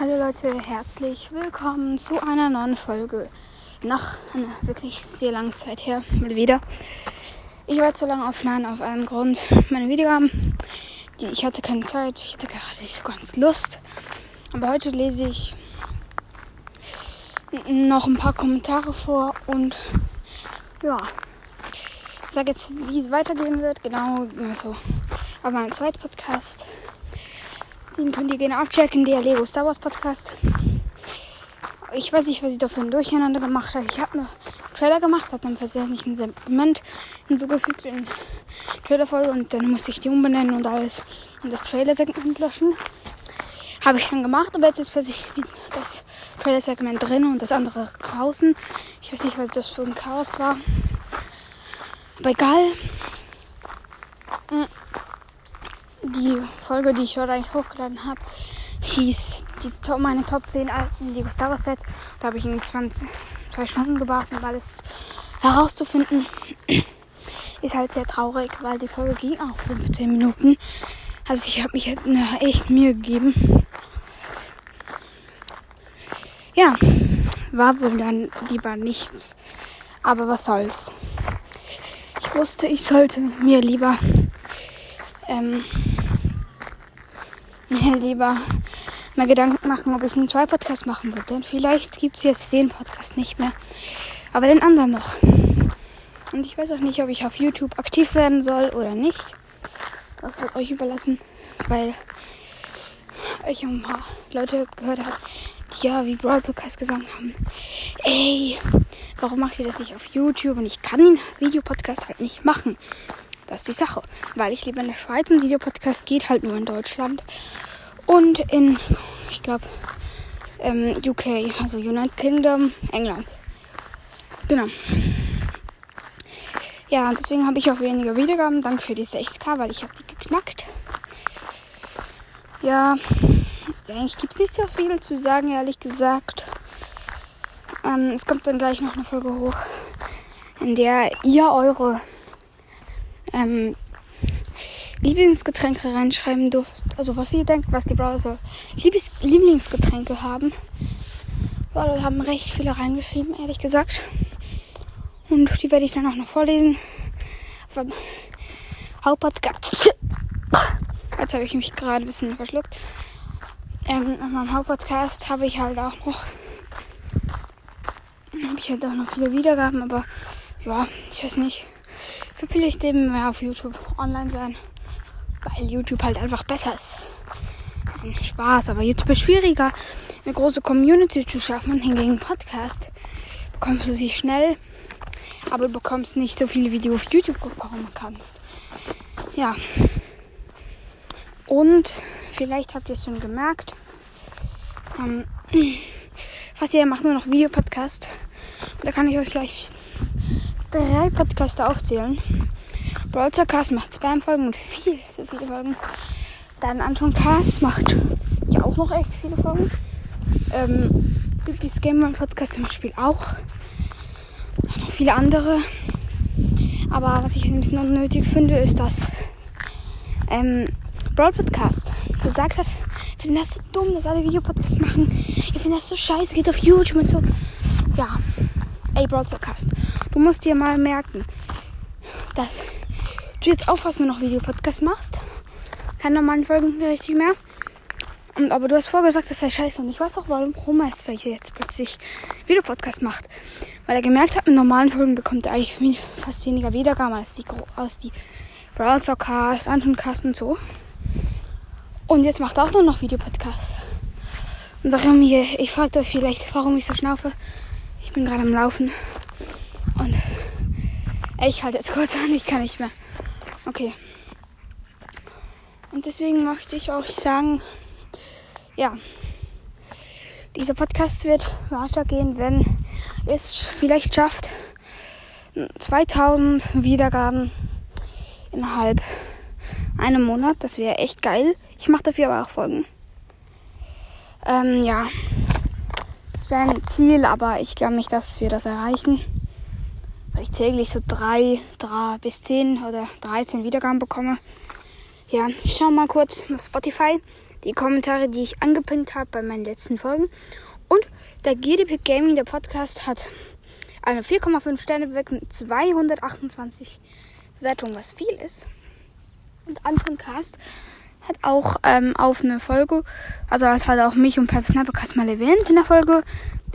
Hallo Leute, herzlich willkommen zu einer neuen Folge. Nach einer wirklich sehr langen Zeit her, mal wieder. Ich war zu lange offline auf einem Grund. Meine die, ich hatte keine Zeit, ich hatte gerade nicht so ganz Lust. Aber heute lese ich noch ein paar Kommentare vor und ja, ich sage jetzt, wie es weitergehen wird. Genau, also, aber mein zweiter Podcast. Den könnt ihr gerne abchecken, der Lego Star Wars Podcast. Ich weiß nicht, was ich da für ein Durcheinander gemacht habe. Ich habe einen Trailer gemacht, hat dann versehentlich ein Segment hinzugefügt in Trailerfolge und dann musste ich die umbenennen und alles und das Trailer-Segment löschen. Habe ich dann gemacht, aber jetzt ist plötzlich das Trailer-Segment drin und das andere draußen. Ich weiß nicht, was das für ein Chaos war. Aber egal. Hm die Folge, die ich heute eigentlich hochgeladen habe, hieß die Top, meine Top 10 alten Lego Star Wars Sets. Da habe ich irgendwie 20, zwei Stunden gebraucht, um alles herauszufinden. Ist halt sehr traurig, weil die Folge ging auch 15 Minuten. Also ich habe mich halt echt Mühe gegeben. Ja, war wohl dann lieber nichts. Aber was soll's. Ich wusste, ich sollte mir lieber ähm, mir lieber mal Gedanken machen, ob ich einen zwei Podcast machen würde. Denn vielleicht gibt es jetzt den Podcast nicht mehr, aber den anderen noch. Und ich weiß auch nicht, ob ich auf YouTube aktiv werden soll oder nicht. Das wird euch überlassen, weil ich ein paar Leute gehört habe, die ja wie Brawl Podcast gesagt haben, ey, warum macht ihr das nicht auf YouTube? Und ich kann den Videopodcast halt nicht machen. Das ist die Sache. Weil ich lebe in der Schweiz und Videopodcast geht halt nur in Deutschland. Und in, ich glaube, ähm, UK, also United Kingdom, England. Genau. Ja, und deswegen habe ich auch weniger Wiedergaben. Danke für die 6K, weil ich habe die geknackt. Ja, eigentlich gibt es nicht so viel zu sagen, ehrlich gesagt. Ähm, es kommt dann gleich noch eine Folge hoch, in der ihr eure ähm, Lieblingsgetränke reinschreiben dürft. Also was ihr denkt, was die Browser Liebes Lieblingsgetränke haben. Ja, da haben recht viele reingeschrieben, ehrlich gesagt. Und die werde ich dann auch noch vorlesen. Hauptpodcast. Jetzt habe ich mich gerade ein bisschen verschluckt. Ähm, auf meinem Hauptpodcast habe ich halt auch noch habe ich halt auch noch viele Wiedergaben, aber ja, ich weiß nicht vielleicht eben mehr auf YouTube online sein, weil YouTube halt einfach besser ist. Spaß, aber YouTube ist schwieriger, eine große Community zu schaffen. Und hingegen Podcast bekommst du sie schnell, aber du bekommst nicht so viele Videos auf YouTube bekommen kannst. Ja. Und vielleicht habt ihr es schon gemerkt. Ähm, fast jeder macht nur noch Videopodcast. Da kann ich euch gleich drei Podcaster aufzählen. Brawl Cast macht Spam-Folgen und viel, so viele Folgen. Dann Anton Cast macht ja auch noch echt viele Folgen. Ähm, Bibis Game One Podcast zum Beispiel auch. Noch viele andere. Aber was ich ein bisschen unnötig finde, ist, dass ähm, Brawl Podcast gesagt hat, ich finde das so dumm, dass alle Videopodcasts machen. Ich finde das so scheiße, geht auf YouTube und so. Ja, ey, Brawl Cast. Du musst dir mal merken, dass du jetzt auch fast nur noch Videopodcast machst. Keine normalen Folgen richtig mehr. Und, aber du hast vorgesagt, das sei scheiße. Und ich weiß auch, warum Rohmeister jetzt plötzlich Videopodcast macht. Weil er gemerkt hat, mit normalen Folgen bekommt er eigentlich fast weniger Wiedergaben als die, als die Browsercast, Antoncast und so. Und jetzt macht er auch nur noch Videopodcast. Und warum hier, ich frage euch vielleicht, warum ich so schnaufe. Ich bin gerade am Laufen. Und ich halte jetzt kurz an, ich kann nicht mehr. Okay. Und deswegen möchte ich euch sagen, ja, dieser Podcast wird weitergehen, wenn es vielleicht schafft, 2000 Wiedergaben innerhalb einem Monat. Das wäre echt geil. Ich mache dafür aber auch Folgen. Ähm, ja, das wäre ein Ziel, aber ich glaube nicht, dass wir das erreichen weil ich täglich so drei, drei bis zehn oder 13 Wiedergaben bekomme. Ja, ich schau mal kurz auf Spotify. die Kommentare, die ich angepinnt habe bei meinen letzten Folgen. Und der GDP Gaming, der Podcast, hat eine 4,5 Sterne Bewertung, 228 Bewertungen, was viel ist. Und Anton Cast hat auch ähm, auf eine Folge, also es hat auch mich und Pep Snappercast mal erwähnt in der Folge.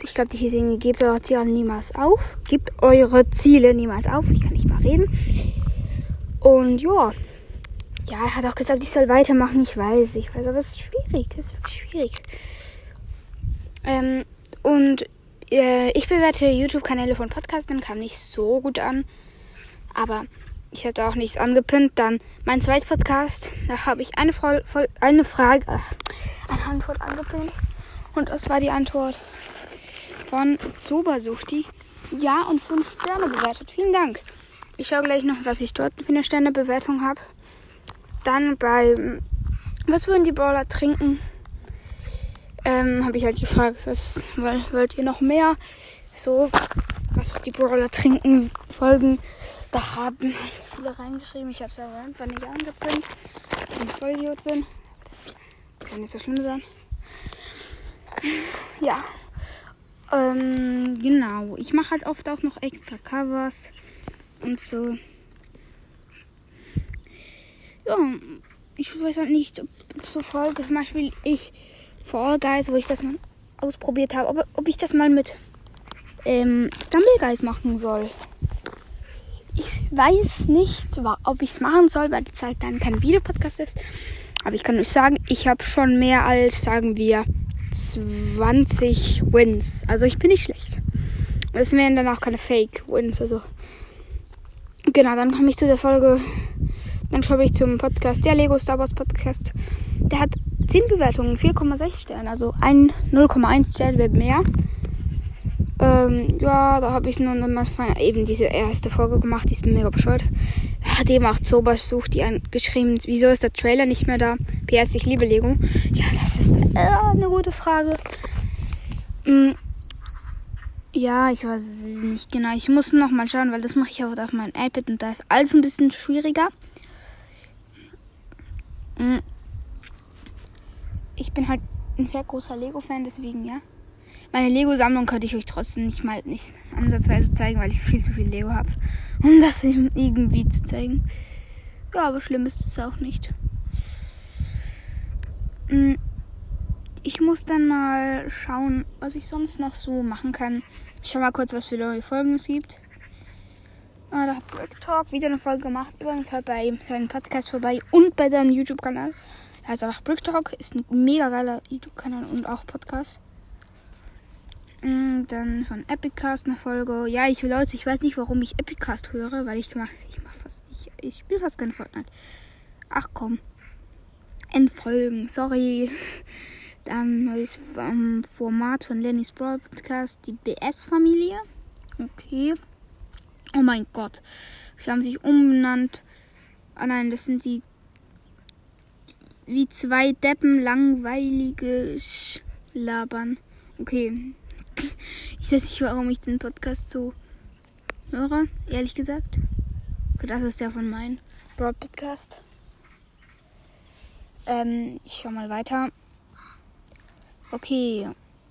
Ich glaube, die hieß irgendwie, gebt eure Ziele niemals auf. Gebt eure Ziele niemals auf. Ich kann nicht mal reden. Und ja, ja, er hat auch gesagt, ich soll weitermachen. Ich weiß, ich weiß, aber es ist schwierig. Es ist wirklich schwierig. Ähm, und äh, ich bewerte YouTube-Kanäle von Podcastern, kam nicht so gut an. Aber ich habe da auch nichts angepinnt. Dann mein zweiter Podcast, da habe ich eine, voll, eine Frage, äh, eine Antwort angepinnt. Und das war die Antwort von Zobersuchti. Ja, und 5 Sterne bewertet. Vielen Dank. Ich schaue gleich noch, was ich dort für eine Sternebewertung habe. Dann bei Was würden die Brawler trinken? Ähm, habe ich halt gefragt, was wollt ihr noch mehr? So, was die Brawler trinken Folgen. Da haben viele reingeschrieben. Ich habe es aber einfach nicht angepinnt. Wenn ich voll Idiot bin. Das kann nicht so schlimm sein. Ja. Ähm, genau. Ich mache halt oft auch noch extra Covers und so. Ja, ich weiß halt nicht, ob so Folge, zum Beispiel ich Fall Guys, wo ich das mal ausprobiert habe, ob, ob ich das mal mit ähm, Stumble Guys machen soll. Ich weiß nicht, ob ich es machen soll, weil es halt dann kein Videopodcast ist. Aber ich kann euch sagen, ich habe schon mehr als, sagen wir, 20 Wins. Also ich bin nicht schlecht. Das wären dann auch keine Fake Wins. Also genau, dann komme ich zu der Folge. Dann komme ich zum Podcast, der Lego Star Wars Podcast. Der hat 10 Bewertungen, 4,6 Sterne. Also ein 0,1 Stern wäre mehr. Ähm, ja, da habe ich nur mal eben diese erste Folge gemacht. Die ist mega bescheuert. Hat eben auch Zobers sucht die geschrieben, wieso ist der Trailer nicht mehr da? PS, ich liebe Lego. Ja, das ist äh, eine gute Frage. Hm. Ja, ich weiß nicht genau. Ich muss noch mal schauen, weil das mache ich auch auf meinem iPad und da ist alles ein bisschen schwieriger. Hm. Ich bin halt ein sehr großer Lego-Fan, deswegen ja. Meine Lego-Sammlung könnte ich euch trotzdem nicht mal nicht ansatzweise zeigen, weil ich viel zu viel Lego habe, um das irgendwie zu zeigen. Ja, aber schlimm ist es auch nicht. Hm, ich muss dann mal schauen, was ich sonst noch so machen kann. Ich schau mal kurz, was für neue Folgen es gibt. Ah, da hat Brick Talk wieder eine Folge gemacht. Übrigens hört bei seinem Podcast vorbei und bei seinem YouTube-Kanal. Er heißt einfach Brick Talk, ist ein mega geiler YouTube-Kanal und auch Podcast. Mm, dann von Epicast eine Folge. Ja, ich Leute, ich weiß nicht, warum ich Epicast höre, weil ich mach, ich mach fast, ich, ich spiele fast kein Fortnite. Ach komm. Entfolgen, sorry. Dann neues ähm, Format von Lennys Brawl Podcast, die BS-Familie. Okay. Oh mein Gott. Sie haben sich umbenannt. Ah nein, das sind die wie zwei Deppen langweilige Labern. Okay, ich weiß nicht, warum ich den Podcast so höre, ehrlich gesagt. Das ist der von meinem Broad Podcast. Ähm, ich schau mal weiter. Okay.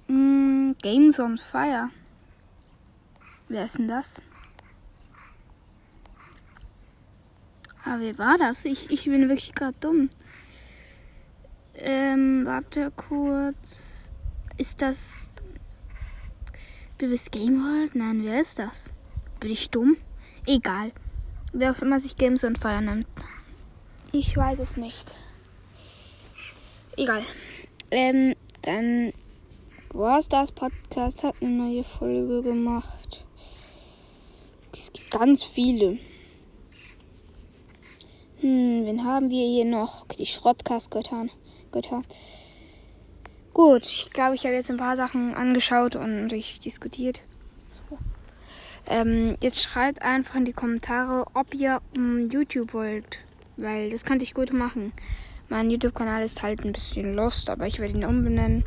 Mm, Games on Fire. Wer ist denn das? Ah, wer war das? Ich, ich bin wirklich gerade dumm. Ähm, warte kurz. Ist das Bibis Game World? Nein, wer ist das? Bin ich dumm? Egal. Wer auch immer sich Games on Fire nennt. Ich weiß es nicht. Egal. Ähm, dann Wars das Podcast hat eine neue Folge gemacht. Es gibt ganz viele. Hm, wen haben wir hier noch? Die Schrottkast-Götter. Gut, ich glaube, ich habe jetzt ein paar Sachen angeschaut und durchdiskutiert. So. Ähm, jetzt schreibt einfach in die Kommentare, ob ihr um, YouTube wollt. Weil das könnte ich gut machen. Mein YouTube-Kanal ist halt ein bisschen lost, aber ich werde ihn umbenennen.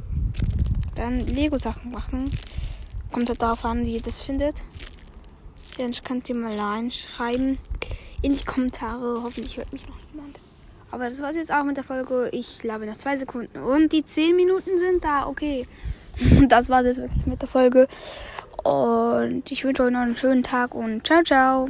Dann Lego-Sachen machen. Kommt halt darauf an, wie ihr das findet. Dann könnt ihr mal reinschreiben in die Kommentare. Hoffentlich hört mich noch. Aber das war es jetzt auch mit der Folge. Ich glaube noch zwei Sekunden. Und die zehn Minuten sind da. Okay. Das war es jetzt wirklich mit der Folge. Und ich wünsche euch noch einen schönen Tag und ciao, ciao.